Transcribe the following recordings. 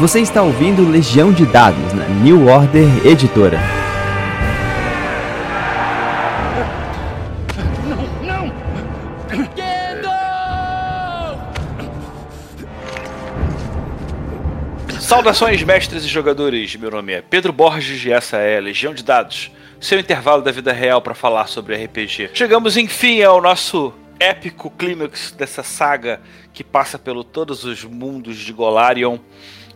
Você está ouvindo Legião de Dados na New Order Editora. Saudações, mestres e jogadores. Meu nome é Pedro Borges e essa é Legião de Dados, seu intervalo da vida real para falar sobre RPG. Chegamos enfim ao nosso épico clímax dessa saga que passa pelo todos os mundos de Golarion.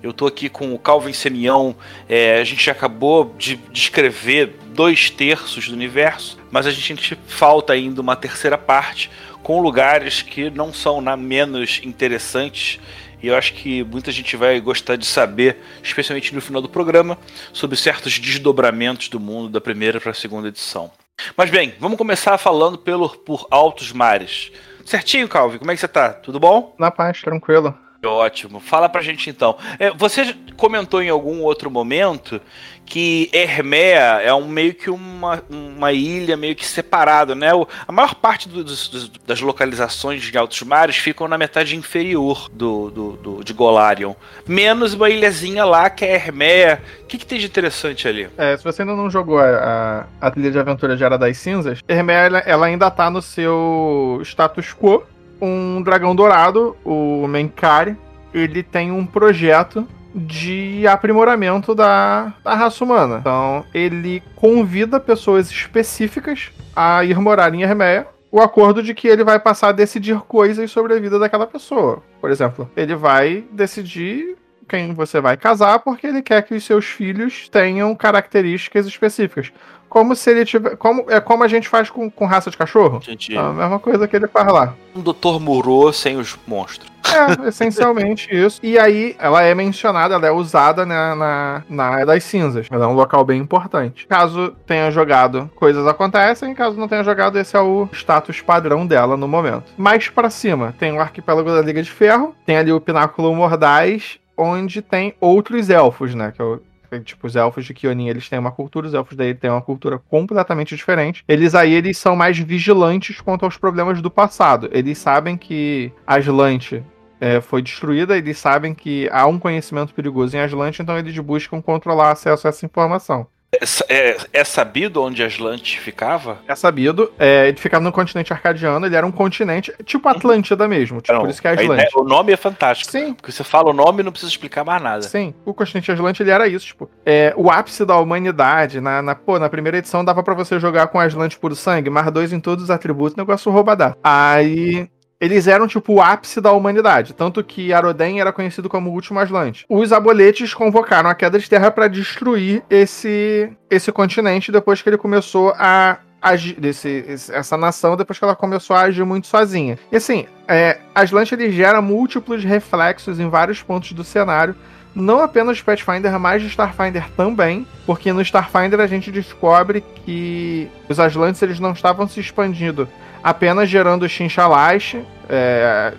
Eu tô aqui com o Calvin Semião. É, a gente acabou de descrever dois terços do universo, mas a gente falta ainda uma terceira parte com lugares que não são na menos interessantes e eu acho que muita gente vai gostar de saber, especialmente no final do programa, sobre certos desdobramentos do mundo da primeira para a segunda edição. Mas bem, vamos começar falando pelo por altos mares. Certinho, Calvin, como é que você tá? Tudo bom? Na paz, tranquilo. Ótimo. Fala pra gente então. É, você comentou em algum outro momento que Hermea é um meio que uma, uma ilha meio que separada, né? O, a maior parte do, dos, das localizações de altos mares ficam na metade inferior do, do, do, de Golarion. Menos uma ilhazinha lá que é Hermea. O que, que tem de interessante ali? É, se você ainda não jogou a, a, a trilha de aventura de Era das Cinzas, Hermea ela, ela ainda tá no seu status quo um dragão dourado, o Menkari, ele tem um projeto de aprimoramento da, da raça humana. Então, ele convida pessoas específicas a ir morar em Hermeia o acordo de que ele vai passar a decidir coisas sobre a vida daquela pessoa. Por exemplo, ele vai decidir quem você vai casar porque ele quer que os seus filhos tenham características específicas. Como se ele tiver. Como, é como a gente faz com, com raça de cachorro. Gente, a mesma coisa que ele faz lá. Um doutor Murô sem os monstros. É, essencialmente isso. E aí, ela é mencionada, ela é usada na, na, na área das cinzas. Ela é um local bem importante. Caso tenha jogado, coisas acontecem. Caso não tenha jogado, esse é o status padrão dela no momento. Mais para cima, tem o arquipélago da Liga de Ferro. Tem ali o Pináculo Mordaz, onde tem outros elfos, né? Que é o Tipo, os elfos de Kionin, eles têm uma cultura, os elfos daí têm uma cultura completamente diferente. Eles aí, eles são mais vigilantes quanto aos problemas do passado. Eles sabem que Aslante é, foi destruída, eles sabem que há um conhecimento perigoso em Aslante, então eles buscam controlar acesso a essa informação. É, é, é, sabido onde Aslante ficava? É sabido. É, ele ficava no continente arcadiano, ele era um continente tipo Atlântida mesmo. Tipo, não, por isso que é Aslante. Ideia, o nome é fantástico. Sim. Porque você fala o nome e não precisa explicar mais nada. Sim. O continente Aslante ele era isso, tipo, é, o ápice da humanidade. Na, na, pô, na primeira edição dava para você jogar com Aslante puro sangue, mais dois em todos os atributos, negócio roubadar. Aí eles eram tipo o ápice da humanidade, tanto que Aroden era conhecido como o último Aslante. Os aboletes convocaram a queda de terra para destruir esse esse continente depois que ele começou a agir, desse, essa nação depois que ela começou a agir muito sozinha. E assim, é, Aslante ele gera múltiplos reflexos em vários pontos do cenário, não apenas de Pathfinder, mas de Starfinder também, porque no Starfinder a gente descobre que os Aslantes eles não estavam se expandindo apenas gerando Xinxalash, é,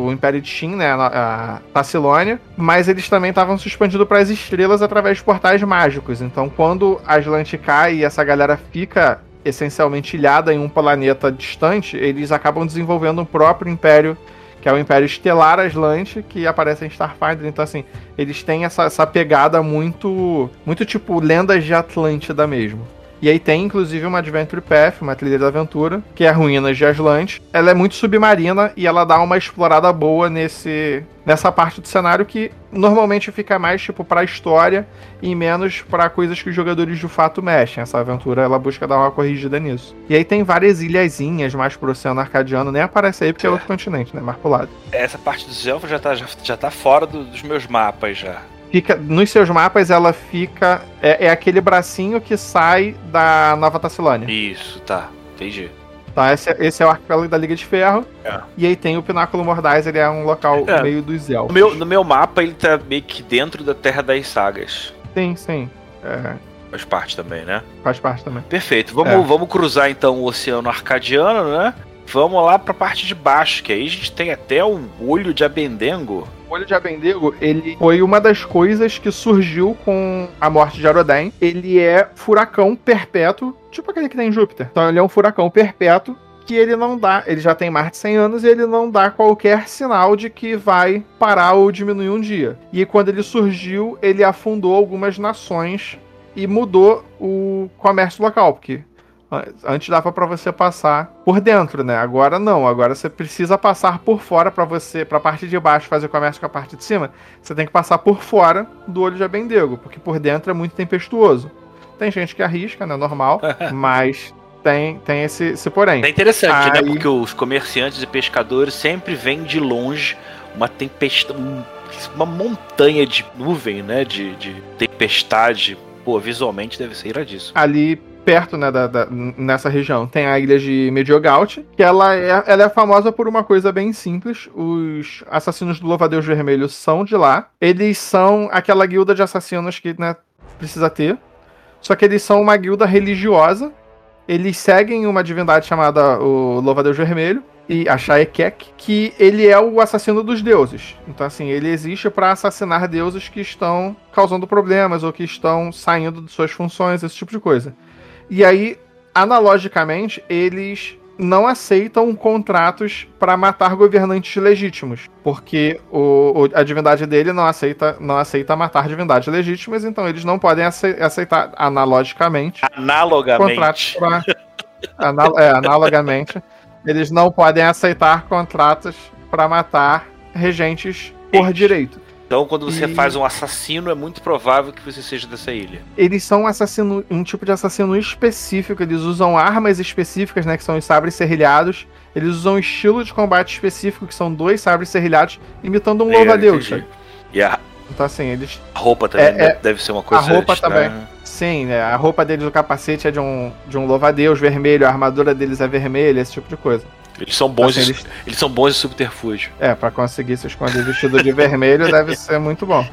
o Império de Xin, né, a, Tacilônia, mas eles também estavam se expandindo para as estrelas através de portais mágicos. Então, quando Aslante cai e essa galera fica essencialmente ilhada em um planeta distante, eles acabam desenvolvendo um próprio império, que é o Império Estelar Aslante, que aparece em Starfinder. Então, assim, eles têm essa, essa pegada muito, muito tipo lendas de Atlântida mesmo. E aí tem inclusive uma Adventure Path, uma trilha de aventura, que é Ruínas de Aslante. Ela é muito submarina e ela dá uma explorada boa nesse nessa parte do cenário que normalmente fica mais tipo para história e menos para coisas que os jogadores de fato mexem. Essa aventura ela busca dar uma corrigida nisso. E aí tem várias ilhazinhas mais pro oceano arcadiano, nem aparece aí porque é, é outro continente, né? Mais pro lado. Essa parte dos elfos já tá, já, já tá fora do, dos meus mapas já fica nos seus mapas ela fica é, é, aquele bracinho que sai da Nova Tacilânia. Isso, tá, entendi. Tá, esse, é, esse é o arquipélago da Liga de Ferro. É. E aí tem o Pináculo Mordaz, ele é um local é. meio dos elfos. No meu, no meu mapa ele tá meio que dentro da Terra das Sagas. Sim, sim. É. Faz parte também, né? Faz parte também. Perfeito. Vamos, é. vamos cruzar então o Oceano Arcadiano, né? Vamos lá pra parte de baixo, que aí a gente tem até o olho de Abendengo. Olho de Abendengo, ele foi uma das coisas que surgiu com a morte de Aroden. Ele é furacão perpétuo, tipo aquele que tem em Júpiter. Então ele é um furacão perpétuo que ele não dá, ele já tem mais de 100 anos e ele não dá qualquer sinal de que vai parar ou diminuir um dia. E quando ele surgiu, ele afundou algumas nações e mudou o comércio local, porque Antes dava para você passar por dentro, né? Agora não. Agora você precisa passar por fora para você, para a parte de baixo fazer comércio com a parte de cima. Você tem que passar por fora do olho de Abendego, porque por dentro é muito tempestuoso. Tem gente que arrisca, né? Normal, mas tem, tem esse, esse porém. É interessante, né? Aí... né? Porque os comerciantes e pescadores sempre vêm de longe uma tempestade, uma montanha de nuvem, né? De, de tempestade. Pô, visualmente deve ser iradíssimo. Ali perto, né, da, da, nessa região, tem a ilha de Mediogaut, que ela é, ela é famosa por uma coisa bem simples. Os assassinos do Louvadeus Vermelho são de lá. Eles são aquela guilda de assassinos que, né, precisa ter. Só que eles são uma guilda religiosa. Eles seguem uma divindade chamada o Louvadeus Vermelho e a Shaekek, que ele é o assassino dos deuses. Então, assim, ele existe para assassinar deuses que estão causando problemas ou que estão saindo de suas funções, esse tipo de coisa. E aí, analogicamente, eles não aceitam contratos para matar governantes legítimos, porque o, o, a divindade dele não aceita, não aceita matar divindades legítimas, então eles não podem aceitar analogicamente analogamente. contratos pra, anal, é, analogamente eles não podem aceitar contratos para matar regentes por direito. Então, quando você e... faz um assassino, é muito provável que você seja dessa ilha. Eles são um assassino, um tipo de assassino específico. Eles usam armas específicas, né? Que são os sabres serrilhados. Eles usam um estilo de combate específico, que são dois sabres serrilhados, imitando um louva-a-Deus. E a... Então, assim, eles. A roupa também é, é... deve ser uma coisa. A roupa também. Sim, né? A roupa deles, o capacete é de um, de um louva-a-Deus vermelho, a armadura deles é vermelha, esse tipo de coisa. Eles são bons, assim, eles... eles... são bons em subterfúgio. É, para conseguir se esconder vestido de vermelho deve ser muito bom.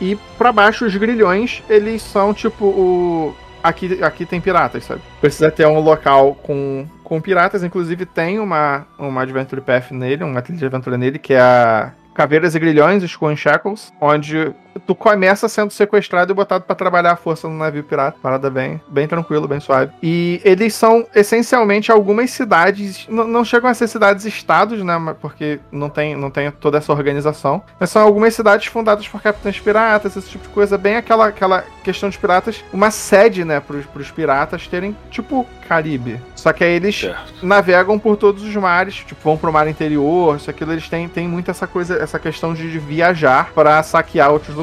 E para baixo os grilhões, eles são tipo o aqui aqui tem piratas, sabe? Precisa ter um local com com piratas, inclusive tem uma uma Adventure Path nele, uma trilha de aventura nele que é a Caveiras e Grilhões, os Shackles, onde tu começa sendo sequestrado e botado para trabalhar a força no navio pirata. Parada bem, bem tranquilo, bem suave. E eles são essencialmente algumas cidades, não chegam a ser cidades-estados, né? Porque não tem, não tem toda essa organização. Mas são algumas cidades fundadas por capitães piratas, esse tipo de coisa. Bem aquela, aquela questão de piratas, uma sede, né, pros, pros piratas terem, tipo, Caribe. Só que aí eles certo. navegam por todos os mares, tipo, vão pro mar interior, isso aquilo, eles têm, têm muito essa coisa, essa questão de viajar para saquear outros lugares.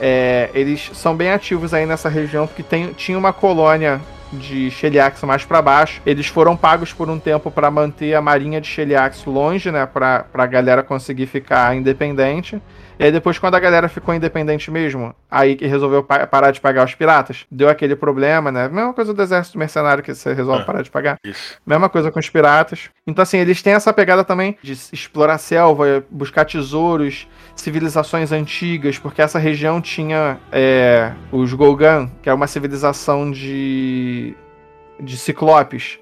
É, eles são bem ativos aí nessa região, porque tem, tinha uma colônia de Sheliax mais para baixo. Eles foram pagos por um tempo para manter a marinha de Sheliax longe, né, para a galera conseguir ficar independente. E aí depois, quando a galera ficou independente mesmo, aí que resolveu pa parar de pagar os piratas, deu aquele problema, né? Mesma coisa do exército mercenário que você resolve é, parar de pagar. Isso. Mesma coisa com os piratas. Então, assim, eles têm essa pegada também de explorar a selva, buscar tesouros, civilizações antigas, porque essa região tinha é, os Golgan, que é uma civilização de, de ciclopes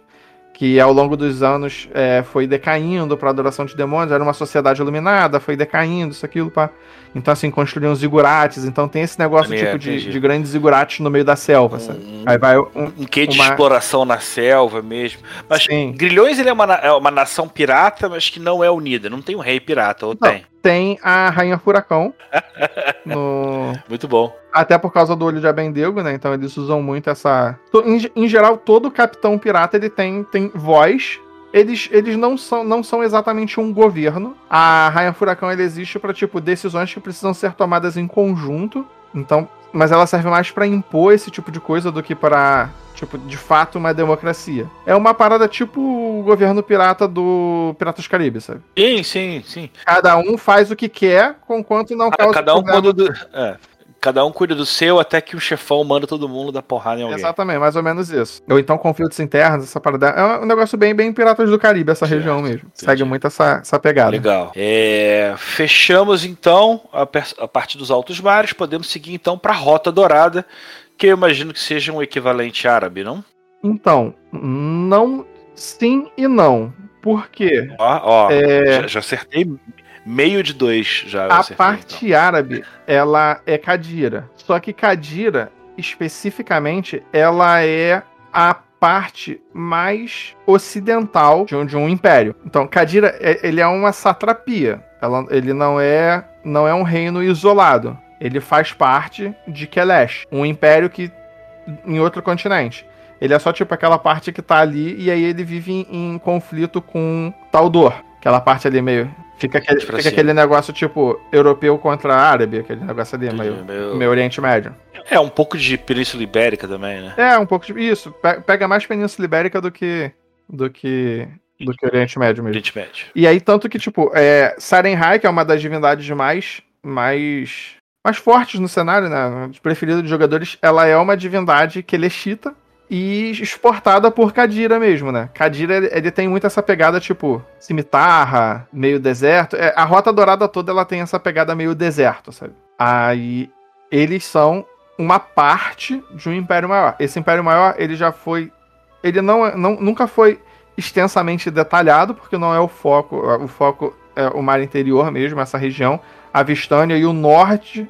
que ao longo dos anos é, foi decaindo para adoração de demônios, era uma sociedade iluminada, foi decaindo, isso, aquilo, pá. Então, assim, construíam zigurates, então tem esse negócio tipo de, de, grandes zigurates no meio da selva, um, sabe? Aí vai um, um que de uma... exploração na selva mesmo. Mas Sim. Grilhões ele é uma, é uma nação pirata, mas que não é unida, não tem um rei pirata, ou não, tem? Tem a Rainha Furacão. no... Muito bom. Até por causa do olho de Abendego, né? Então eles usam muito essa. Em, em geral, todo capitão pirata ele tem, tem voz eles, eles não, são, não são exatamente um governo. A Rainha Furacão ele existe para tipo decisões que precisam ser tomadas em conjunto. Então, mas ela serve mais para impor esse tipo de coisa do que para tipo de fato uma democracia. É uma parada tipo o governo pirata do Piratas do Caribe, sabe? Sim, sim, sim. Cada um faz o que quer, conquanto não causa Cada um quando do... é. Cada um cuida do seu até que o chefão manda todo mundo dar porrada em alguém. Exatamente, mais ou menos isso. Ou então conflitos internos, essa parada. É um negócio bem, bem Piratas do Caribe, essa certo, região mesmo. Entendi. Segue muito essa, essa pegada. Legal. É, fechamos então a, a parte dos altos mares. Podemos seguir então para a Rota Dourada, que eu imagino que seja um equivalente árabe, não? Então, não. Sim e não. Por quê? Ó, ó é... já, já acertei Meio de dois já. A parte então. árabe, ela é Cadira. Só que Cadira, especificamente, ela é a parte mais ocidental de um, de um império. Então, Kadira, é- ele é uma satrapia. Ela- ele não é, não é um reino isolado. Ele faz parte de Kelesh, um império que em outro continente. Ele é só tipo aquela parte que tá ali e aí ele vive em, em conflito com Taldor. Aquela parte ali meio. Fica aquele, Pra fica cima. aquele negócio tipo europeu contra árabe, aquele negócio ali, meio, Meio- meio Oriente Médio. É um pouco de Península Ibérica também, né? É, um pouco de. Isso, pe- pega mais Península Ibérica do que. do que. do que Oriente Médio mesmo. Oriente Médio. E aí, tanto que, tipo, é, Sarenhai, que é uma das divindades mais. mais. mais fortes no cenário, né? Preferida de jogadores, ela é uma divindade quelexita e exportada por Kadira mesmo, né? Kadira, ele, tem muito essa pegada, tipo, cimitarra, meio deserto. É, a Rota Dourada toda, ela tem essa pegada meio deserto, sabe? Aí, eles são uma parte de um Império Maior. Esse Império Maior, ele já foi... Ele não, não nunca foi extensamente detalhado, porque não é o foco. O foco é o mar interior mesmo, essa região. A Vistânia e o norte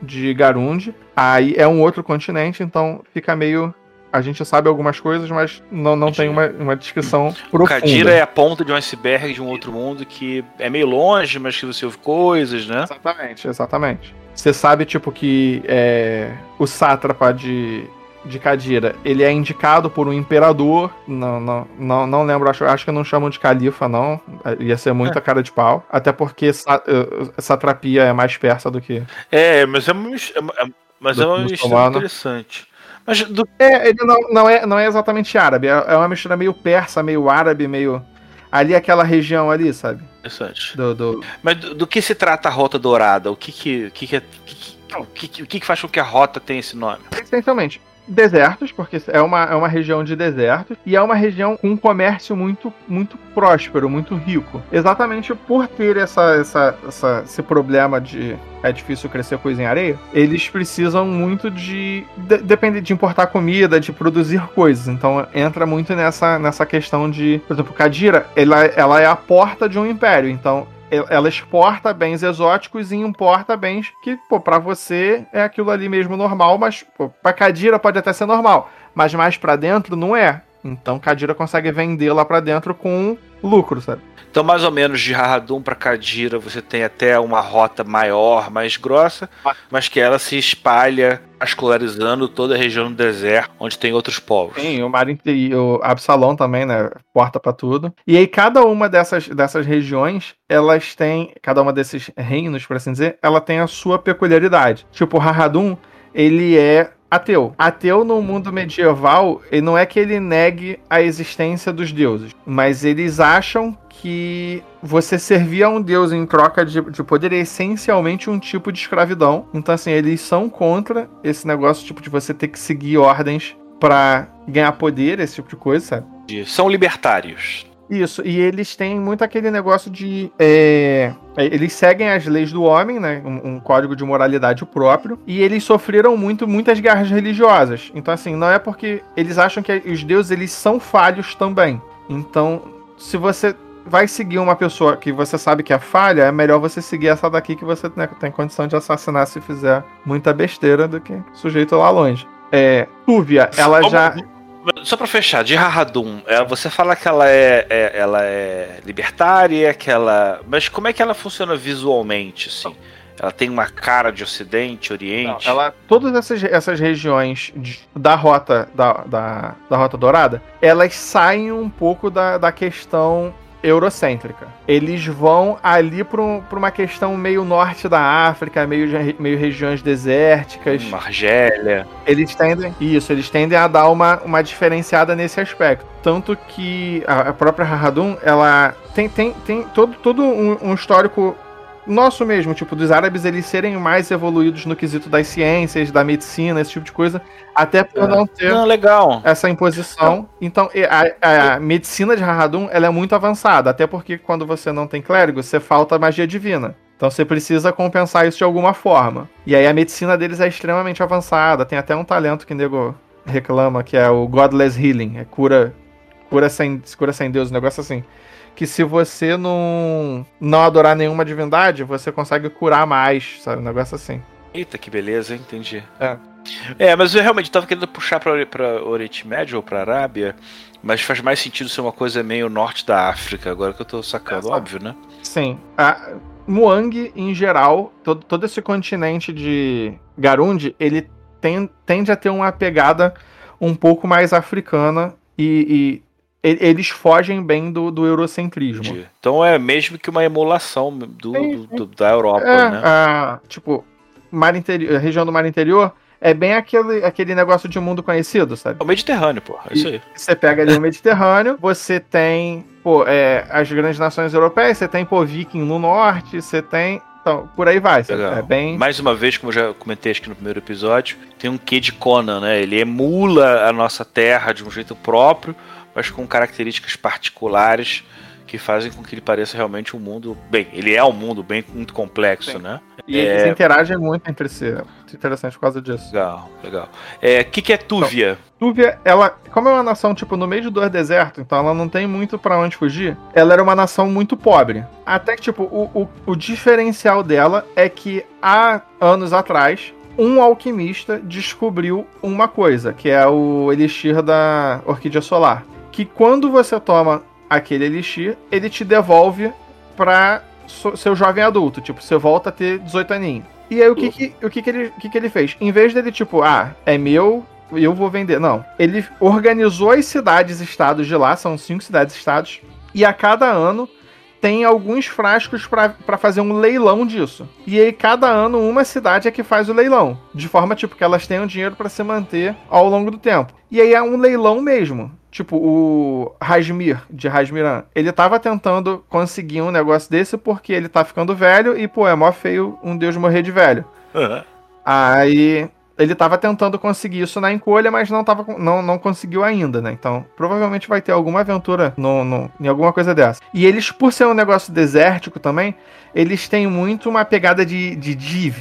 de Garund. Aí é um outro continente, então fica meio. A gente sabe algumas coisas, mas não, não tem uma, uma descrição profunda. Kadira é a ponta de um iceberg de um outro mundo que é meio longe, mas que você ouve coisas, né? Exatamente, exatamente. Você sabe, tipo, que é, o sátrapa de, de Kadira, ele é indicado por um imperador. Não, não, não, não lembro, acho, acho que não chamam de califa, não. Ia ser muita cara de pau. Até porque sa, eh, satrapia é mais persa do que. É, mas é é é- mas é uma interessante. Mas do, É, ele não, não, é, não é exatamente árabe, é, é uma mistura meio persa, meio árabe, meio. Ali aquela região ali, sabe? interessante. Do, do... Mas do, do que se trata a Rota Dourada? O que que, o que, que, é- o que, que- que que faz com que a rota tenha esse nome? Essencialmente, desertos, porque é uma, é uma região de desertos, e é uma região com um comércio muito, muito próspero, muito rico. Exatamente por ter essa, essa, essa- esse problema de é difícil crescer coisa em areia, eles precisam muito de. de de importar comida, de produzir coisas. Então entra muito nessa, nessa questão de. Por exemplo, Kadira, ela, ela é a porta de um império. Então ela exporta bens exóticos e importa bens que, pô, pra você é aquilo ali mesmo normal, mas pô, pra Kadira pode até ser normal, mas mais pra dentro não é. Então Kadira consegue vender lá pra dentro com lucro, sabe? Então, mais ou menos de Harradum para Kadira, você tem até uma rota maior, mais grossa, mas que ela se espalha, escolarizando toda a região do deserto, onde tem outros povos. Sim, o mar interior, Absalão também, né? Porta pra tudo. E aí, cada uma dessas, dessas regiões, elas têm. Cada uma desses reinos, por assim dizer, ela tem a sua peculiaridade. Tipo, Harradum, ele é ateu. Ateu no mundo medieval, ele não é que ele negue a existência dos deuses, mas eles acham que você servir a um deus em troca de, de poder é essencialmente um tipo de escravidão. Então, assim, eles são contra esse negócio, tipo, de você ter que seguir ordens pra ganhar poder, esse tipo de coisa, sabe? São libertários. Isso, e eles têm muito aquele negócio de. é, é, eles seguem as leis do homem, né? Um, um código de moralidade próprio. E eles sofreram muito, muitas guerras religiosas. Então, assim, não é porque eles acham que os deuses eles são falhos também. Então, se você vai seguir uma pessoa que você sabe que é falha, é melhor você seguir essa daqui que você né, tem condição de assassinar se fizer muita besteira do que sujeito lá longe. É, Túvia, ela já. Só pra fechar, de Harradum, é, você fala que ela é, é- ela é libertária, que ela. Mas como é que ela funciona visualmente, assim? Ela tem uma cara de Ocidente, Não, Oriente. ela, todas essas, essas regiões de- da rota da, da, da rota dourada, elas saem um pouco da, da questão eurocêntrica. Eles vão ali para uma questão meio norte da África, meio, meio regiões desérticas. Hum, Argélia. Eles tendem. Isso, eles tendem a dar uma, uma diferenciada nesse aspecto. Tanto que a, a própria Harradum, ela tem, tem, tem todo, todo um, um histórico nosso mesmo, tipo, dos árabes eles serem mais evoluídos no quesito das ciências, da medicina, esse tipo de coisa, até por É. não ter Não, legal. essa imposição. Então, a, a medicina de Harradum, ela é muito avançada, até porque quando você não tem clérigo, você falta magia divina. Então você precisa compensar isso de alguma forma. E aí a medicina deles é extremamente avançada, tem até um talento que o nego reclama, que é o Godless Healing, é cura cura sem, cura sem Deus, um negócio assim. Que se você não, não adorar nenhuma divindade, você consegue curar mais, sabe? Um negócio assim. Eita, que beleza, hein? entendi. É. É, mas eu realmente tava querendo puxar pra, pra Oriente Médio ou pra Arábia, mas faz mais sentido ser uma coisa meio norte da África, agora que eu tô sacando, É, óbvio, né? Sim. A Muang, em geral, todo, todo esse continente de Garundi, ele tem- tende a ter uma pegada um pouco mais africana e e- eles fogem bem do, do eurocentrismo. Entendi. Então é mesmo que uma emulação do, do- do- da Europa, É, né? a, tipo, mar interior, a região do mar interior é bem aquele, aquele negócio de mundo conhecido, sabe? É o Mediterrâneo, pô. É isso aí. Você pega ali o Mediterrâneo, você tem pô, é, as grandes nações europeias, você tem pô, Viking no norte, você tem. Então, por aí vai. É bem. Mais uma vez, como eu já comentei acho que no primeiro episódio, tem um quê de Conan, né? Ele emula a nossa terra de um jeito próprio, mas com características particulares que fazem com que ele pareça realmente um mundo. Bem, ele é um mundo bem muito complexo, Sim. né? E É. eles interagem muito entre si. É muito interessante por causa disso. Legal, legal. É, O que, que é Túvia? Túvia, ela, como é uma nação, tipo, no meio de dois desertos, então ela não tem muito pra onde fugir, ela era uma nação muito pobre. Até que, tipo, o, o, o diferencial dela é que há anos atrás, um alquimista descobriu uma coisa, que é o elixir da orquídea solar. Que quando você toma aquele elixir, ele te devolve pra seu jovem adulto. Tipo, você volta a ter 18 aninhos. E aí, o que que, o que, que, ele, que, que ele fez? Em vez dele, tipo, ah, é meu, eu vou vender. Não. Ele organizou as cidades-estados de lá, são cinco cidades-estados, e a cada ano tem alguns frascos para fazer um leilão disso. E aí, cada ano, uma cidade é que faz o leilão. De forma, tipo, que elas tenham dinheiro para se manter ao longo do tempo. E aí é um leilão mesmo. Tipo, o Rasmir, de Rasmiran, ele tava tentando conseguir um negócio desse porque ele tá ficando velho e, pô, é mó feio um deus morrer de velho. Aí ele tava tentando conseguir isso na encolha, mas não, tava, não, não conseguiu ainda, né? Então, provavelmente vai ter alguma aventura no, no- em alguma coisa dessa. E eles, por ser um negócio desértico também, eles têm muito uma pegada de, de div,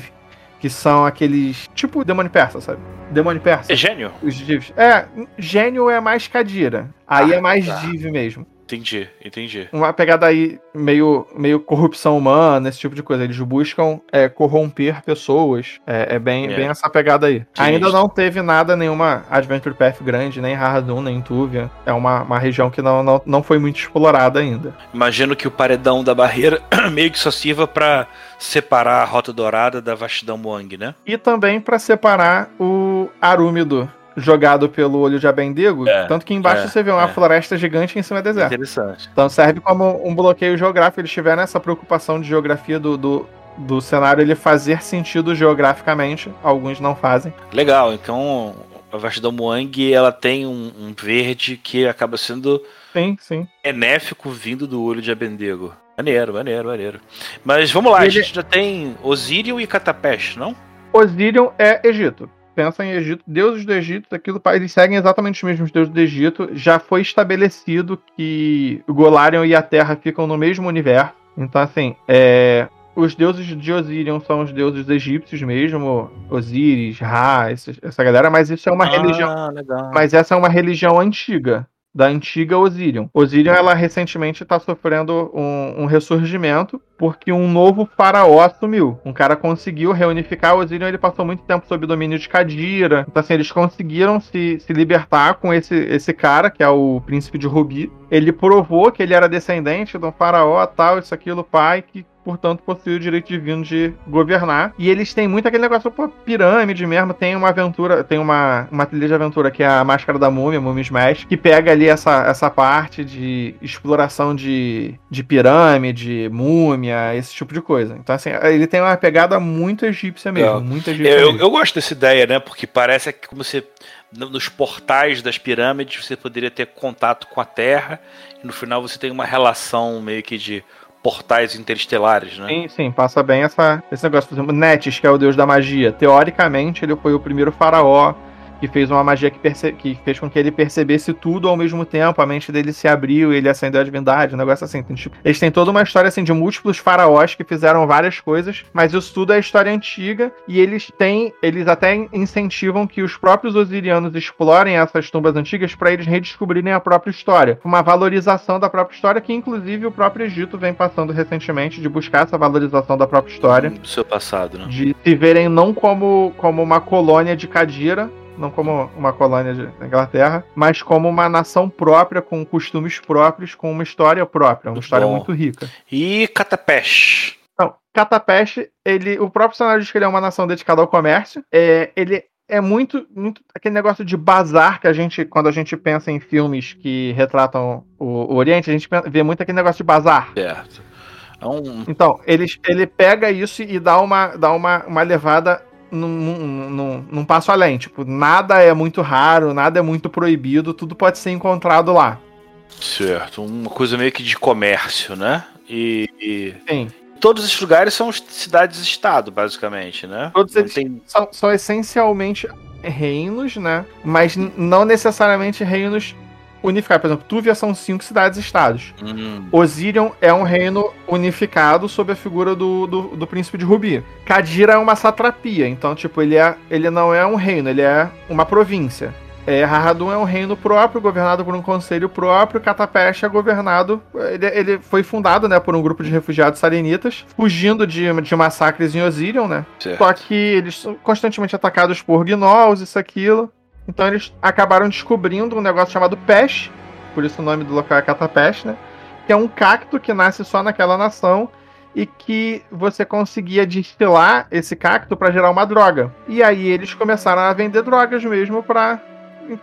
que são aqueles. Tipo demônio persa, sabe? Demônio persa. É gênio? Os divs. É, gênio é mais Kadira. Aí Ah, é mais tá. div mesmo. Entendi, entendi. Uma pegada aí meio, meio corrupção humana, esse tipo de coisa. Eles buscam é, corromper pessoas. É, é bem, É. bem essa pegada aí. Sim, Ainda não teve nada, nenhuma Adventure Path grande, nem Haradun, nem Tuvia. É uma, uma região que não, não, não foi muito explorada ainda. Imagino que o paredão da barreira meio que só sirva pra separar a Rota Dourada da vastidão Moang, né? E também para separar o Arúmido jogado pelo olho de Abendigo. É, tanto que embaixo é, você vê uma é. floresta gigante em cima do deserto. Interessante. Então serve como um bloqueio geográfico. Eles tiveram essa preocupação de geografia do, do, do cenário ele fazer sentido geograficamente. Alguns não fazem. Legal, então a vastidão Moang ela tem um, um verde que acaba sendo Sim, sim. benéfico vindo do olho de Abendego. Maneiro, maneiro, maneiro. Mas vamos lá, a Ele- gente já tem Osirion e Catapest, não? Osirion é Egito. Pensa em Egito, deuses do Egito, aquilo, eles seguem exatamente os mesmos deuses do Egito. Já foi estabelecido que Golarion e a Terra ficam no mesmo universo. Então, assim, é, os deuses de Osirion são os deuses egípcios mesmo, Osíris, Ra, essa galera, mas isso é uma religião Ah, legal. Mas essa é uma religião antiga, da antiga Osirion. Osirion, ela recentemente está sofrendo um, um ressurgimento porque um novo faraó assumiu. Um cara conseguiu reunificar Osirion, ele passou muito tempo sob domínio de Kadira. Então, assim, eles conseguiram se, se libertar com esse, esse cara, que é o príncipe de Rubi. Ele provou que ele era descendente de um faraó, tal, isso, aquilo, pai, que portanto possui o direito divino de governar. E eles têm muito aquele negócio, pô, pirâmide mesmo. Tem uma aventura, tem uma, uma trilha de aventura que é a Máscara da Múmia, Múmia Smash, que pega ali essa, essa parte de exploração de, de pirâmide, múmia, esse tipo de coisa. Então, assim, ele tem uma pegada muito egípcia mesmo, Legal. muito egípcia Eu, mesmo. eu gosto dessa ideia, né? Porque parece que como você. no- Nos portais das pirâmides você poderia ter contato com a Terra e no final você tem uma relação meio que de portais interestelares, né? Sim, sim, passa bem essa, esse negócio. Por exemplo, Netis, que é o deus da magia. Teoricamente, ele foi o primeiro faraó que fez uma magia que, perce... que fez com que ele percebesse tudo ao mesmo tempo, a mente dele se abriu e ele acendeu a divindade, um negócio assim. Então, tipo, eles têm toda uma história assim de múltiplos faraós que fizeram várias coisas, mas isso tudo é história antiga e eles têm, eles até incentivam que os próprios osirianos explorem essas tumbas antigas para eles redescobrirem a própria história. Uma valorização da própria história que inclusive o próprio Egito vem passando recentemente de buscar essa valorização da própria história. Do seu passado, né? De se verem não como, como uma colônia de Cadira, não como uma colônia de Inglaterra, mas como uma nação própria, com costumes próprios, com uma história própria, uma história Bom. muito rica. E Catapesh. Então, Catapeste, ele, o próprio cenário diz que ele é uma nação dedicada ao comércio. É, ele é muito, muito aquele negócio de bazar que a gente, quando a gente pensa em filmes que retratam o, o Oriente, a gente vê muito aquele negócio de bazar. Certo. É um. Então, ele, ele pega isso e dá uma, dá uma, uma levada num, num, num- num passo além. Tipo, nada é muito raro, nada é muito proibido, tudo pode ser encontrado lá. Certo. Uma coisa meio que de comércio, né? E. e Sim. todos esses lugares são cidades-estado, basicamente, né? Todos Não eles tem- são, são essencialmente reinos, né? Mas não necessariamente reinos unificados. Por exemplo, Túvia são cinco cidades-estados. Hum, Osirion é um reino unificado sob a figura do, do, do príncipe de Rubi. Kadira é uma satrapia, então, tipo, ele, é, ele não é um reino, ele é uma província. É, Harradum é um reino próprio, governado por um conselho próprio. Catapeste é governado. Ele, ele foi fundado né, por um grupo de refugiados sarenitas, fugindo de, de massacres em Osirion, né? certo. Só que eles são constantemente atacados por gnolls, isso, aquilo. Então eles acabaram descobrindo um negócio chamado Pesh, por isso o nome do local é Catapest, né? Que é um cacto que nasce só naquela nação e que você conseguia destilar esse cacto para gerar uma droga. E aí eles começaram a vender drogas mesmo para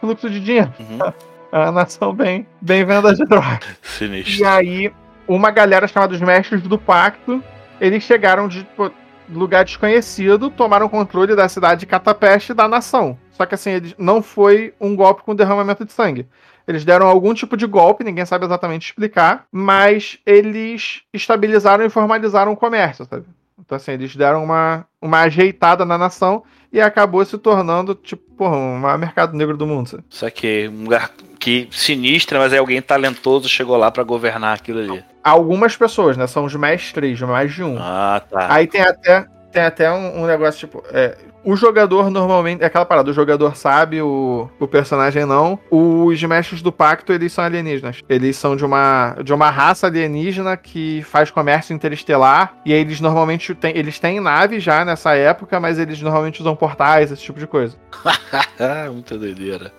fluxo de dinheiro. Uhum. Uma nação bem, bem venda de drogas. E Sinistro. aí, uma galera chamada os Mestres do Pacto, eles chegaram de pô, lugar desconhecido, tomaram controle da cidade de Catapeste e da nação. Só que assim, eles, não foi um golpe com derramamento de sangue. Eles deram algum tipo de golpe, ninguém sabe exatamente explicar, mas eles estabilizaram e formalizaram o comércio, sabe? Então, assim, eles deram uma, uma ajeitada na nação e acabou se tornando, tipo, porra, um maior mercado negro do mundo. Sabe? Isso aqui, um lugar que sinistra, mas é alguém talentoso chegou lá pra governar aquilo ali. Algumas pessoas, né? São os mestres, mais de um. Ah, tá. Aí tem até, tem até um, um negócio, tipo, é, o jogador normalmente. É aquela parada, o jogador sabe, o, o personagem não. Os mestres do pacto, eles são alienígenas. Eles são de uma, de uma raça alienígena que faz comércio interestelar. E aí eles normalmente têm. Eles têm nave já nessa época, mas eles normalmente usam portais, esse tipo de coisa. Muita doideira.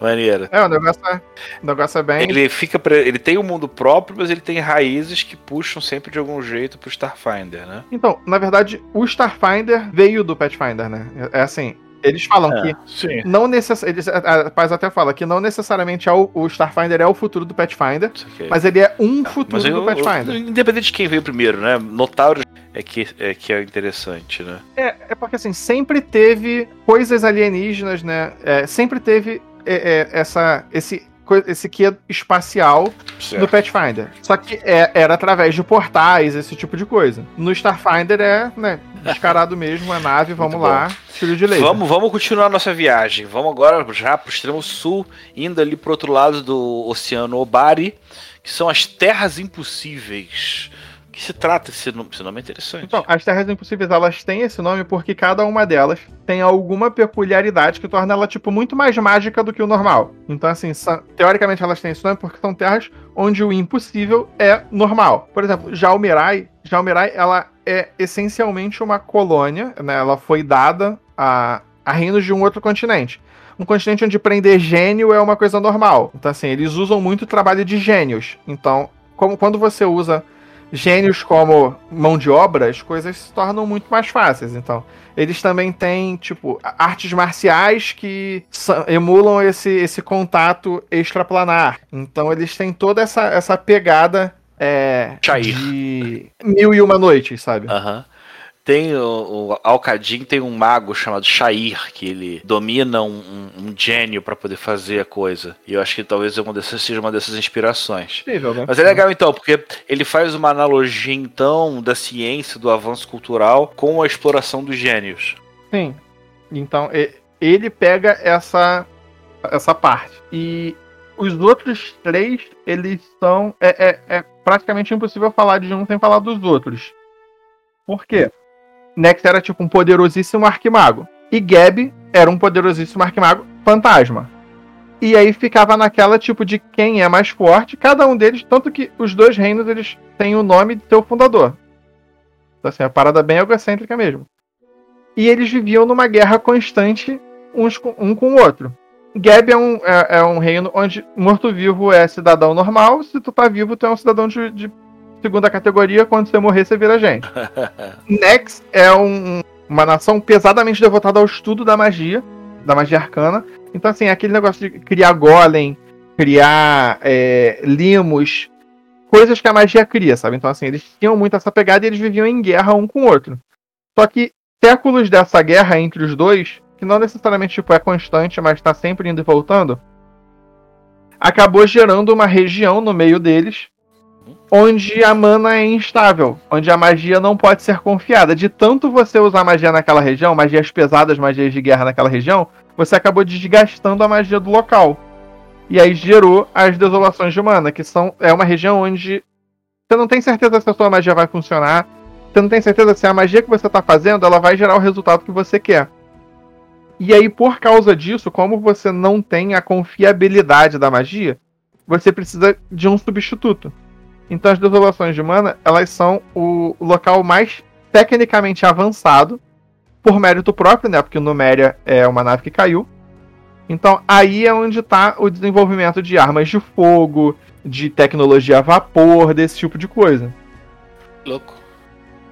Maneiro. É, o negócio é, o negócio é bem. Ele fica. pre- Ele tem um mundo próprio, mas ele tem raízes que puxam sempre de algum jeito pro Starfinder, né? Então, na verdade, o Starfinder veio do Pathfinder, né? É assim. Eles falam que Sim. não necessariamente. A Paz até fala que não necessariamente é o, o Starfinder é o futuro do Pathfinder, mas ele é um futuro Mas eu, do Pathfinder. eu- independente de quem veio primeiro, né? Notário é que é, que é interessante, né? É, é porque assim, sempre teve coisas alienígenas, né? É, sempre teve é, é, essa, esse, esse que espacial no Certo. Pathfinder. Só que é- era através de portais, esse tipo de coisa. No Starfinder é, né, descarado mesmo, a nave, vamos lá, tiro de laser. Vamos, vamos continuar nossa viagem. Vamos agora já pro extremo sul, indo ali pro outro lado do Oceano Obari, que são as Terras Impossíveis. Que se trata esse nome? Esse nome é interessante. Então, as Terras Impossíveis, elas têm esse nome porque cada uma delas tem alguma peculiaridade que torna ela, tipo, muito mais mágica do que o normal. Então, assim, são- teoricamente elas têm esse nome porque são terras onde o impossível é normal. Por exemplo, Jalmirai, Jalmirai, ela é essencialmente uma colônia, né? Ela foi dada a, a reinos de um outro continente. Um continente onde prender gênio é uma coisa normal. Então, assim, eles usam muito o trabalho de gênios. Então, como quando você usa gênios como mão de obra, as coisas se tornam muito mais fáceis. Então, eles também têm, tipo, artes marciais que emulam esse, esse contato extraplanar. Então, eles têm toda essa, essa pegada é, Chair. de mil e uma noites, sabe? Aham. Tem o, o Alcadim tem um mago chamado Shair, que ele domina um, um, um gênio pra poder fazer a coisa. E eu acho que talvez uma dessas, seja uma dessas inspirações. Possível, né? Mas é legal então, porque ele faz uma analogia então da ciência, do avanço cultural com a exploração dos gênios. Sim. Então, ele pega essa, essa parte. E os outros três, eles são. É, é, é praticamente impossível falar de um sem falar dos outros. Por quê? Nex era tipo um poderosíssimo arquimago. E Gab era um poderosíssimo arquimago fantasma. E aí ficava naquela tipo de quem é mais forte, cada um deles, tanto que os dois reinos eles têm o nome de seu fundador. Então, assim, a parada bem egocêntrica mesmo. E eles viviam numa guerra constante uns com, um com o outro. Gab é um, é, é um reino onde morto-vivo é cidadão normal, se tu tá vivo, tu é um cidadão de, de segunda categoria, quando você morrer, você vira gente. Nex é um, uma nação pesadamente devotada ao estudo da magia, da magia arcana. Então, assim, aquele negócio de criar golem, criar é, limos, coisas que a magia cria, sabe? Então, assim, eles tinham muito essa pegada e eles viviam em guerra um com o outro. Só que séculos dessa guerra entre os dois, que não necessariamente tipo, é constante, mas está sempre indo e voltando, acabou gerando uma região no meio deles onde a mana é instável, onde a magia não pode ser confiada. De tanto você usar magia naquela região, magias pesadas, magias de guerra naquela região, você acabou desgastando a magia do local. E aí gerou as desolações de mana, que são é uma região onde você não tem certeza se a sua magia vai funcionar, você não tem certeza se a magia que você está fazendo ela vai gerar o resultado que você quer. E aí, por causa disso, como você não tem a confiabilidade da magia, você precisa de um substituto. Então as desolações de mana, elas são o local mais tecnicamente avançado, por mérito próprio, né? Porque o Numéria é uma nave que caiu. Então aí é onde está o desenvolvimento de armas de fogo, de tecnologia a vapor, desse tipo de coisa. Louco.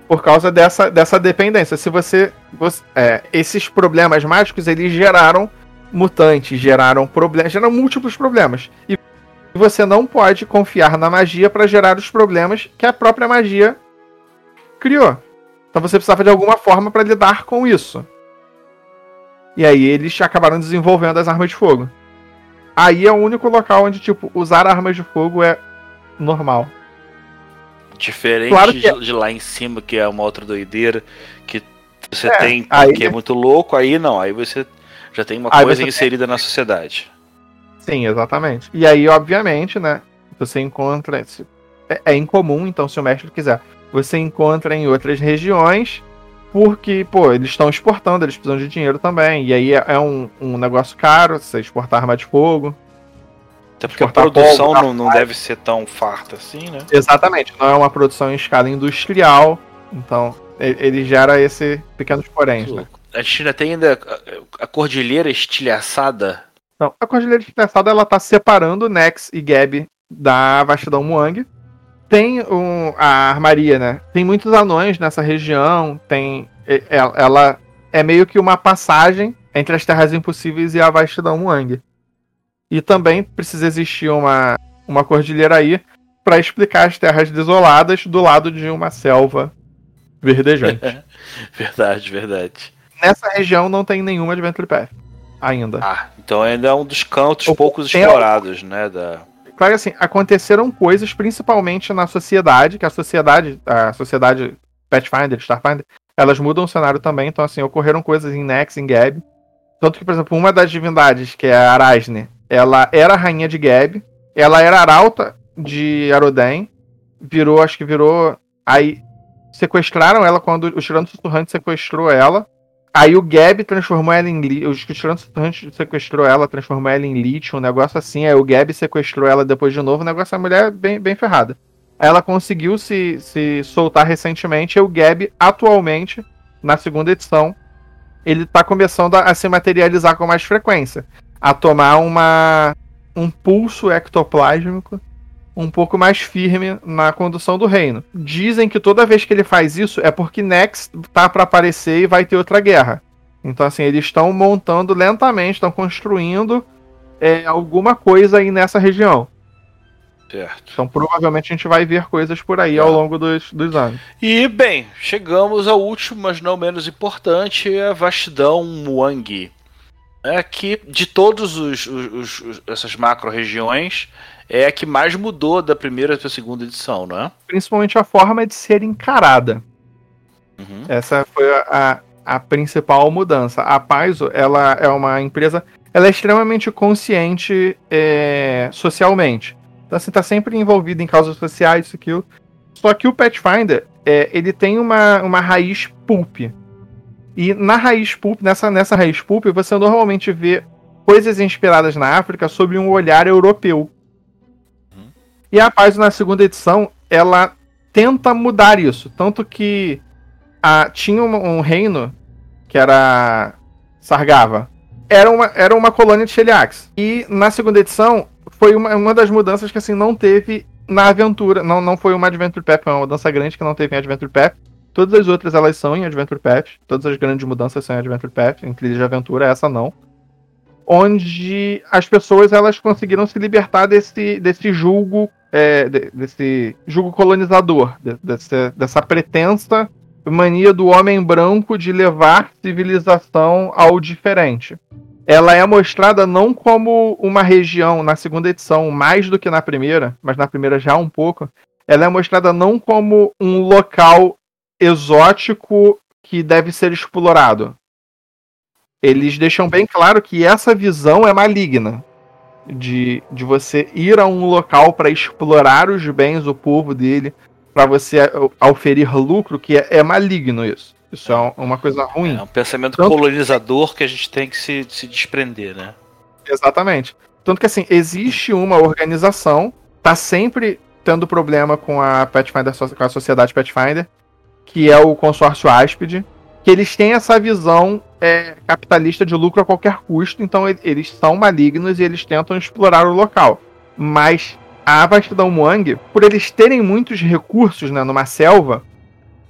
Por causa dessa, dessa dependência. Se você. você é, esses problemas mágicos, eles geraram mutantes, geraram problemas, geraram múltiplos problemas. E você não pode confiar na magia para gerar os problemas que a própria magia criou. Então você precisava de alguma forma para lidar com isso. E aí eles acabaram desenvolvendo as armas de fogo. Aí é o único local onde, tipo, usar armas de fogo é normal. Diferente claro de, é. de, lá em cima, que é uma outra doideira, que você é, tem que é muito louco, aí não, aí você já tem uma coisa inserida tem... na sociedade. Sim, exatamente. E aí, obviamente, né? Você encontra. É, é incomum, então, se o mestre quiser. Você encontra em outras regiões, porque, pô, eles estão exportando, eles precisam de dinheiro também. E aí é, é um, um negócio caro você exportar arma de fogo. Até porque a produção fogo, não, não deve ser tão farta assim, né? Exatamente, não é uma produção em escala industrial. Então, ele gera esse pequenos porém. Né? A gente ainda tem ainda a cordilheira estilhaçada não, a Cordilheira Despedaçada ela tá separando Nex e Gab da Vastidão Muang. Tem um, a armaria, né? Tem muitos anões nessa região. Tem ela é meio que uma passagem entre as Terras Impossíveis e a Vastidão Muang. E também precisa existir uma, uma cordilheira aí para explicar as terras desoladas do lado de uma selva verdejante. verdade, verdade. Nessa região não tem nenhuma Adventure Path ainda. Ah, então ainda é um dos cantos o, poucos explorados, né? Da... Claro assim, aconteceram coisas principalmente na sociedade, que a sociedade, a sociedade Pathfinder, Starfinder, elas mudam o cenário também, então assim, ocorreram coisas em Nex, em Gab. Tanto que, por exemplo, uma das divindades, que é a Arasne, ela era a rainha de Gab, ela era arauta de Aroden, virou, acho que virou. Aí sequestraram ela quando o Tirano Sussurrante sequestrou ela. Aí o Gab transformou ela em lítio. O Tirano sequestrou ela, transformou ela em lítio, um negócio assim. Aí o Gab sequestrou ela depois de novo. O negócio a mulher é bem, bem ferrada. Ela conseguiu se, se soltar recentemente. E o Gab, atualmente, na segunda edição, ele tá começando a, a se materializar com mais frequência. A tomar uma um pulso ectoplásmico um pouco mais firme na condução do reino. Dizem que toda vez que ele faz isso é porque Nex tá para aparecer e vai ter outra guerra. Então, assim, eles estão montando lentamente, estão construindo é, alguma coisa aí nessa região. Certo. Então, provavelmente a gente vai ver coisas por aí é. ao longo dos, dos anos. E, bem, chegamos ao último, mas não menos importante, a vastidão Muang. É que, de os essas macro-regiões, é a que mais mudou da primeira para a segunda edição, não é? Principalmente a forma de ser encarada. Uhum. Essa foi a, a, principal mudança. A Paizo, ela é uma empresa, ela é extremamente consciente é, socialmente. Então, assim, tá sempre envolvida em causas sociais, isso, aquilo. Só que o Pathfinder, é, ele tem uma, uma raiz pulp. E na raiz pulp, nessa, nessa raiz pulp, você normalmente vê coisas inspiradas na África sob um olhar europeu. E a Paizo, na segunda edição, ela tenta mudar isso. Tanto que a, tinha um, um, reino que era Sargava. Era uma, era uma colônia de Sheliax. E na segunda edição foi uma, uma das mudanças que assim não teve na aventura. Não, não foi uma Adventure Path, foi uma mudança grande que não teve em Adventure Path. Todas as outras elas são em Adventure Path. Todas as grandes mudanças são em Adventure Path. Trilha de Aventura, essa não. Onde as pessoas elas conseguiram se libertar desse, desse julgo é, desse julgo colonizador, dessa pretensa mania do homem branco de levar civilização ao diferente. Ela é mostrada não como uma região, na segunda edição, mais do que na primeira, mas na primeira já um pouco. Ela é mostrada não como um local exótico que deve ser explorado. Eles deixam bem claro que essa visão é maligna de, de você ir a um local para explorar os bens do povo dele, para você oferir lucro, que é, é, maligno isso. Isso é uma coisa ruim. É um pensamento Tanto... colonizador que a gente tem que se, se desprender, né? Exatamente. Tanto que assim, existe uma organização, tá sempre tendo problema com a Pathfinder, com a sociedade Pathfinder, que é o consórcio Aspid, que eles têm essa visão é, capitalista de lucro a qualquer custo, então eles são malignos e eles tentam explorar o local. Mas a vastidão Muang, por eles terem muitos recursos né, numa selva,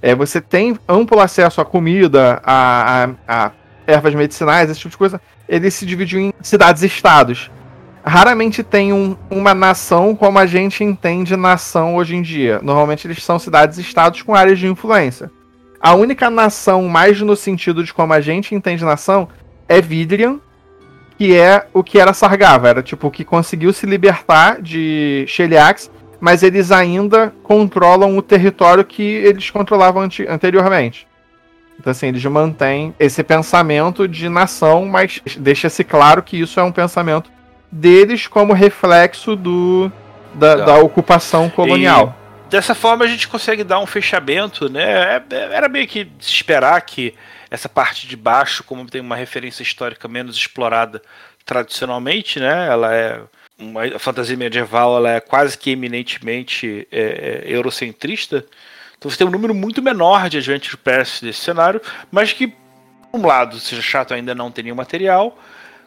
é, você tem amplo acesso à comida, a, a, a ervas medicinais, esse tipo de coisa. Ele se dividiu em cidades-estados. Raramente tem um, uma nação como a gente entende nação hoje em dia. Normalmente eles são cidades-estados com áreas de influência. A única nação, mais no sentido de como a gente entende nação, é Vidrian, que é o que era Sargava. Era tipo o que conseguiu se libertar de Sheliax, mas eles ainda controlam o território que eles controlavam anteriormente. Então, assim, eles mantêm esse pensamento de nação, mas deixa-se claro que isso é um pensamento deles como reflexo do, da, da ocupação colonial. Dessa forma a gente consegue dar um fechamento, né? É, é, era meio que se esperar que essa parte de baixo, como tem uma referência histórica menos explorada tradicionalmente, né? Ela é uma fantasia medieval, ela é quase que eminentemente é, é, eurocentrista. Então você tem um número muito menor de Adventure Pass desse cenário, mas que, por um lado, seja chato ainda não ter nenhum material,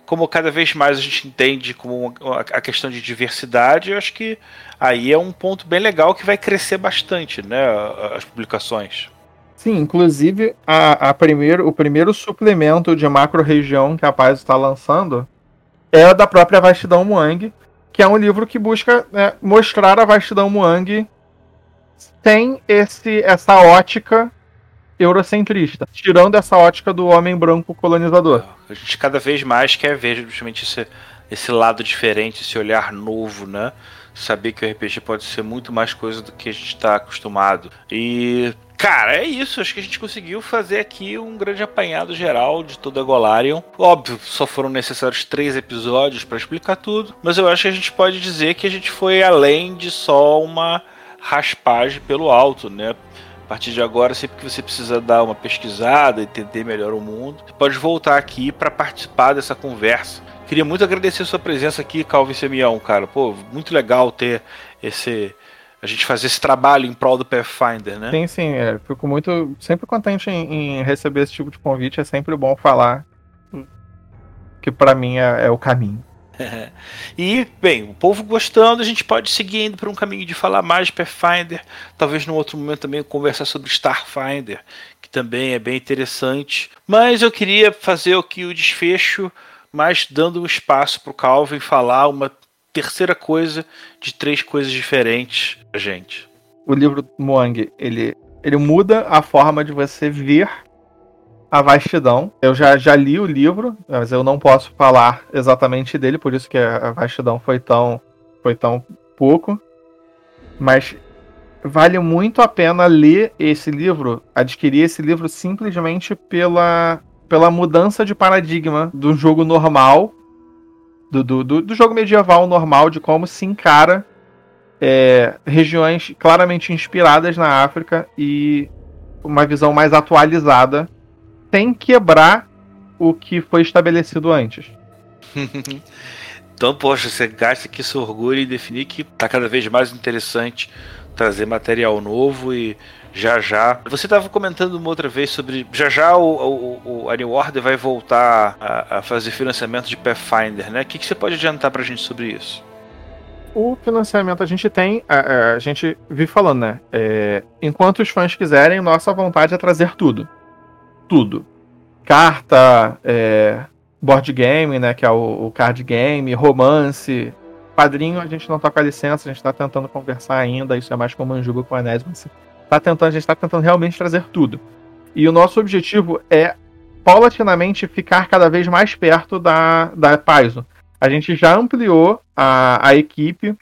como cada vez mais a gente entende como a questão de diversidade, eu acho que aí é um ponto bem legal que vai crescer bastante, né, as publicações. Sim, inclusive a, a primeiro, o primeiro suplemento de macro-região que a Paz está lançando é da própria Vastidão Muang, que é um livro que busca né, mostrar a Vastidão Muang sem esse, essa ótica eurocentrista, tirando essa ótica do homem branco colonizador. A gente cada vez mais quer ver justamente esse, esse lado diferente, esse olhar novo, né? Saber que o RPG pode ser muito mais coisa do que a gente está acostumado. E, cara, é isso. Acho que a gente conseguiu fazer aqui um grande apanhado geral de toda a Golarion. Óbvio, só foram necessários três episódios para explicar tudo, mas eu acho que a gente pode dizer que a gente foi além de só uma raspagem pelo alto, né? A partir de agora, sempre que você precisa dar uma pesquisada, entender melhor o mundo, você pode voltar aqui para participar dessa conversa. Queria muito agradecer a sua presença aqui, Calvin Semião, cara. Pô, muito legal ter esse a gente fazer esse trabalho em prol do Pathfinder, né? Sim, sim. É, fico muito sempre contente em, em, receber esse tipo de convite. É sempre bom falar que para mim é, é, o caminho. e, bem, o povo gostando, a gente pode seguir indo por um caminho de falar mais de Pathfinder, talvez num outro momento também conversar sobre Starfinder, que também é bem interessante. Mas eu queria fazer aqui o desfecho, mas dando um espaço para o Calvin falar uma terceira coisa de três coisas diferentes pra gente. O livro Moang, ele, ele muda a forma de você ver a Vastidão. Eu já, já li o livro, mas eu não posso falar exatamente dele, por isso que a Vastidão foi tão, foi tão pouco. Mas vale muito a pena ler esse livro, adquirir esse livro simplesmente pela, pela mudança de paradigma do jogo normal, do, do, do, jogo medieval normal, de como se encara é, regiões claramente inspiradas na África e uma visão mais atualizada, sem quebrar o que foi estabelecido antes. então, poxa, você gasta aqui seu orgulho em definir que tá cada vez mais interessante trazer material novo e já já. Você estava comentando uma outra vez sobre. Já já o, o, o a New Order vai voltar a, a, fazer financiamento de Pathfinder, né? O que, que você pode adiantar pra gente sobre isso? O financiamento a gente tem, a, a gente vive falando, né? É, enquanto os fãs quiserem, nossa vontade é trazer tudo. Tudo. Carta, é, board game, né? Que é o, o card game, romance, Padrinho, a gente não toca a licença, a gente tá tentando conversar ainda, isso é mais com o Manjuba com a Anés, mas tá tentando, a gente tá tentando realmente trazer tudo. E o nosso objetivo é paulatinamente ficar cada vez mais perto da, da Paizo. A gente já ampliou a, a equipe,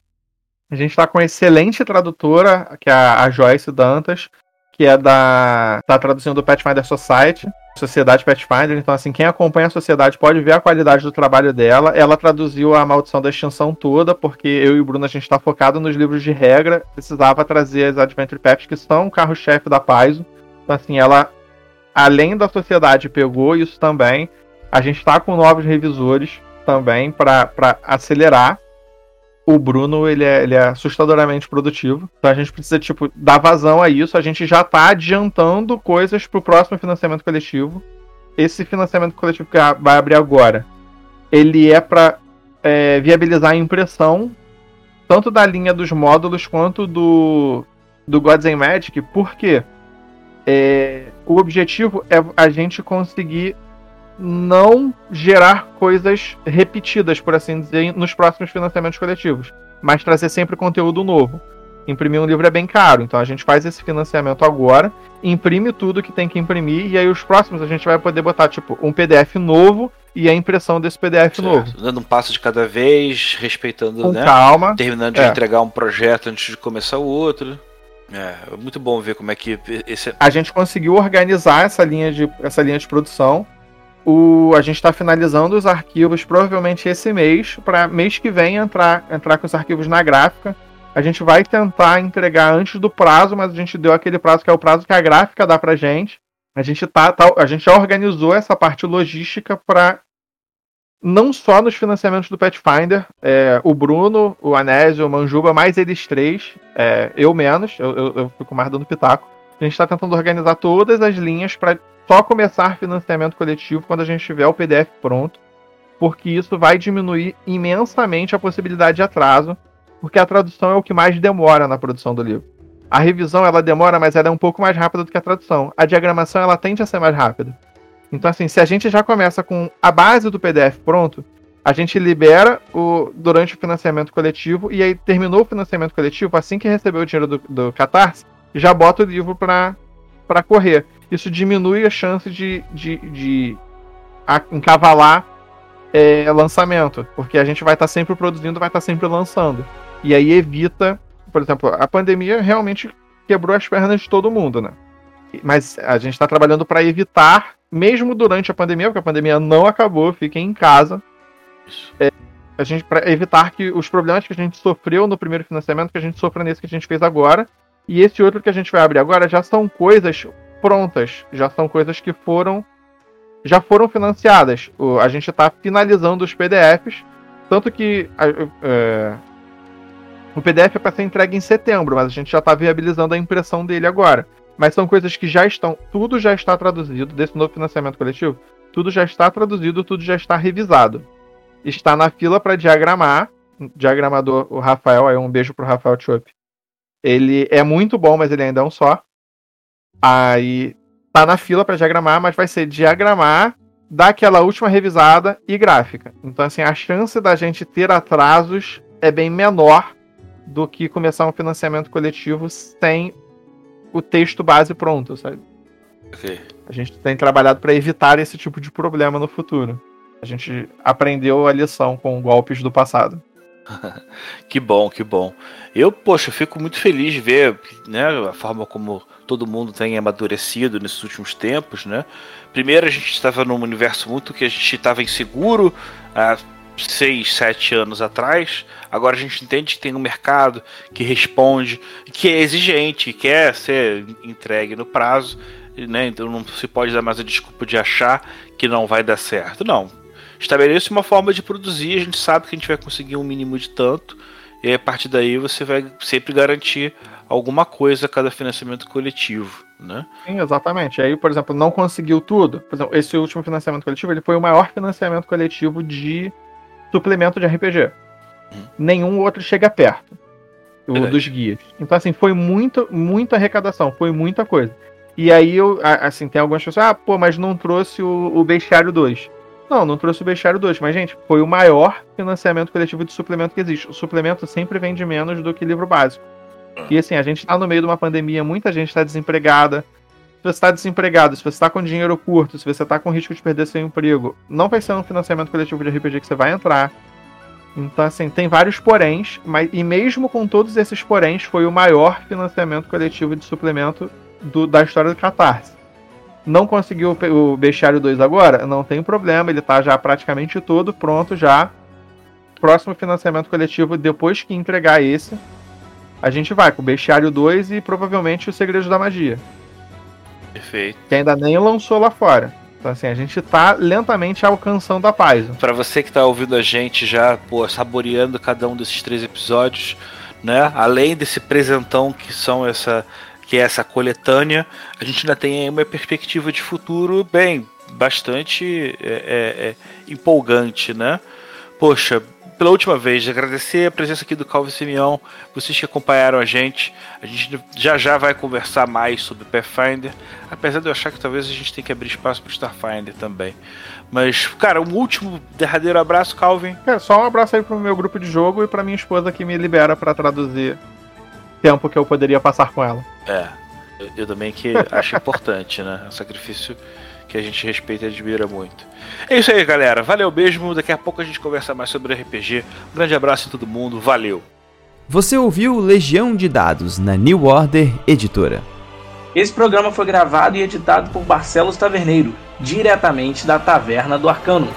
a gente está com uma excelente tradutora, que é a, a Joyce Dantas, que é da. tá traduzindo o Pathfinder Society. Sociedade Pathfinder, então assim, quem acompanha a sociedade pode ver a qualidade do trabalho dela. Ela traduziu a Maldição da Extinção toda, porque eu e o Bruno a gente está focado nos livros de regra, precisava trazer as Adventure Paths, que são o carro-chefe da Paizo. Então assim, ela, além da sociedade, pegou isso também. A gente está com novos revisores também para acelerar o Bruno ele é, ele é assustadoramente produtivo. Então a gente precisa, tipo, dar vazão a isso. A gente já está adiantando coisas para o próximo financiamento coletivo. Esse financiamento coletivo que vai abrir agora, ele é para é, viabilizar a impressão tanto da linha dos módulos quanto do, do Gods and Magic. Por quê? É, o objetivo é a gente conseguir não gerar coisas repetidas, por assim dizer, nos próximos financiamentos coletivos, mas trazer sempre conteúdo novo. Imprimir um livro é bem caro, então a gente faz esse financiamento agora, imprime tudo que tem que imprimir, e aí os próximos a gente vai poder botar, tipo, um PDF novo e a imprão desse PDF certo. novo. Dando um passo de cada vez, respeitando, Com né? calma. Terminando de é. entregar um projeto antes de começar o outro. É, é muito bom ver como é que esse... A gente conseguiu organizar essa linha de, essa linha de produção o, a gente está finalizando os arquivos provavelmente esse mês, para mês que vem entrar, entrar com os arquivos na gráfica. A gente vai tentar entregar antes do prazo, mas a gente deu aquele prazo que é o prazo que a gráfica dá pra gente. A gente, tá, tá a gente já organizou essa parte logística para não só nos financiamentos do Pathfinder, é, o Bruno, o Anésio, o Manjuba, mais eles três, é, eu menos, eu, eu, eu, fico mais dando pitaco. A gente está tentando organizar todas as linhas para só começar financiamento coletivo quando a gente tiver o PDF pronto, porque isso vai diminuir imensamente a possibilidade de atraso, porque a tradução é o que mais demora na produção do livro. A revisão ela demora, mas ela é um pouco mais rápida do que a tradução. A diagramação ela tende a ser mais rápida. Então assim, se a gente já começa com a base do PDF pronto, a gente libera o durante o financiamento coletivo e aí terminou o financiamento coletivo, assim que recebeu o dinheiro do, do Catarse, já bota o livro para correr isso diminui a chance de, de, de encavalar é, lançamento, porque a gente vai estar tá sempre produzindo, vai estar tá sempre lançando. E aí evita, por exemplo, a pandemia realmente quebrou as pernas de todo mundo, né? Mas a gente está trabalhando para evitar, mesmo durante a pandemia, porque a pandemia não acabou, fiquem em casa. É, a gente para evitar que os problemas que a gente sofreu no primeiro financiamento, que a gente sofra nesse que a gente fez agora, e esse outro que a gente vai abrir agora já são coisas prontas, já são coisas que foram já foram financiadas. O, a gente está finalizando os PDFs, tanto que é, o PDF é para ser entregue em setembro, mas a gente já está viabilizando a impressão dele agora. Mas são coisas que já estão, tudo já está traduzido desse novo financiamento coletivo, tudo já está traduzido, tudo já está revisado. Está na fila para diagramar. Diagramador, o Rafael, aí um beijo pro Rafael Chop. Ele é muito bom, mas ele ainda é um só. Aí tá na fila para diagramar, mas vai ser diagramar, dar aquela última revisada e gráfica. Então, assim, a chance da gente ter atrasos é bem menor do que começar um financiamento coletivo sem o texto base pronto, sabe? Okay. A gente tem trabalhado para evitar esse tipo de problema no futuro. A gente aprendeu a lição com golpes do passado. que bom, que bom. Eu, poxa, fico muito feliz de ver né, a forma como todo mundo tem amadurecido nesses últimos tempos, né? Primeiro a gente estava num universo muito que a gente estava inseguro há seis, sete anos atrás. Agora a gente entende que tem um mercado que responde, que é exigente, que quer ser entregue no prazo, né? Então não se pode dar mais a desculpa de achar que não vai dar certo. Não. Estabeleça uma forma de produzir, a gente sabe que a gente vai conseguir um mínimo de tanto, e a partir daí você vai sempre garantir alguma coisa a cada financiamento coletivo, né? Sim, exatamente. Aí, por exemplo, não conseguiu tudo. Por exemplo, esse último financiamento coletivo, ele foi o maior financiamento coletivo de suplemento de RPG. Hum. Nenhum outro chega perto. O dos guias. Então, assim, foi muito, muita arrecadação, foi muita coisa. E aí, eu, assim, tem algumas pessoas, ah, pô, mas não trouxe o, o Bestiário 2. Não, não trouxe o Bestiário 2, mas, gente, foi o maior financiamento coletivo de suplemento que existe. O suplemento sempre vende menos do que livro básico. E assim, a gente está no meio de uma pandemia, muita gente está desempregada. Se você está desempregado, se você está com dinheiro curto, se você está com risco de perder seu emprego, não vai ser um financiamento coletivo de RPG que você vai entrar. Então, assim, tem vários poréns, mas e mesmo com todos esses poréns, foi o maior financiamento coletivo de suplemento do, da história do Catarse. Não conseguiu o Bestiário 2 agora? Não tem problema, ele está já praticamente todo pronto já. Próximo financiamento coletivo, depois que entregar esse, a gente vai com o Bestiário 2 e provavelmente o Segredo da Magia. Perfeito. Que ainda nem lançou lá fora. Então, assim, a gente tá lentamente alcançando a paz. Para você que tá ouvindo a gente já, pô, saboreando cada um desses três episódios, né? Além desse presentão que são essa que é essa coletânea, a gente ainda tem uma perspectiva de futuro bem bastante é, é, é, empolgante, né? Poxa, pela última vez, agradecer a presença aqui do Calvo Simeão, vocês que acompanharam a gente. A gente já já vai conversar mais sobre Pathfinder, apesar de eu achar que talvez a gente tenha que abrir espaço para Starfinder também. Mas, cara, um último derradeiro abraço, Calvin. É, só um abraço aí pro meu grupo de jogo e pra minha esposa que me libera para traduzir tempo que eu poderia passar com ela. É, eu, eu também que acho importante, né? O sacrifício que a gente respeita e admira muito. É isso aí, galera. Valeu mesmo. Daqui a pouco a gente conversa mais sobre RPG. Um grande abraço em todo mundo. Valeu. Você ouviu Legião de Dados na New Order Editora. Esse programa foi gravado e editado por Barcelos Taverneiro, diretamente da Taverna do Arcano.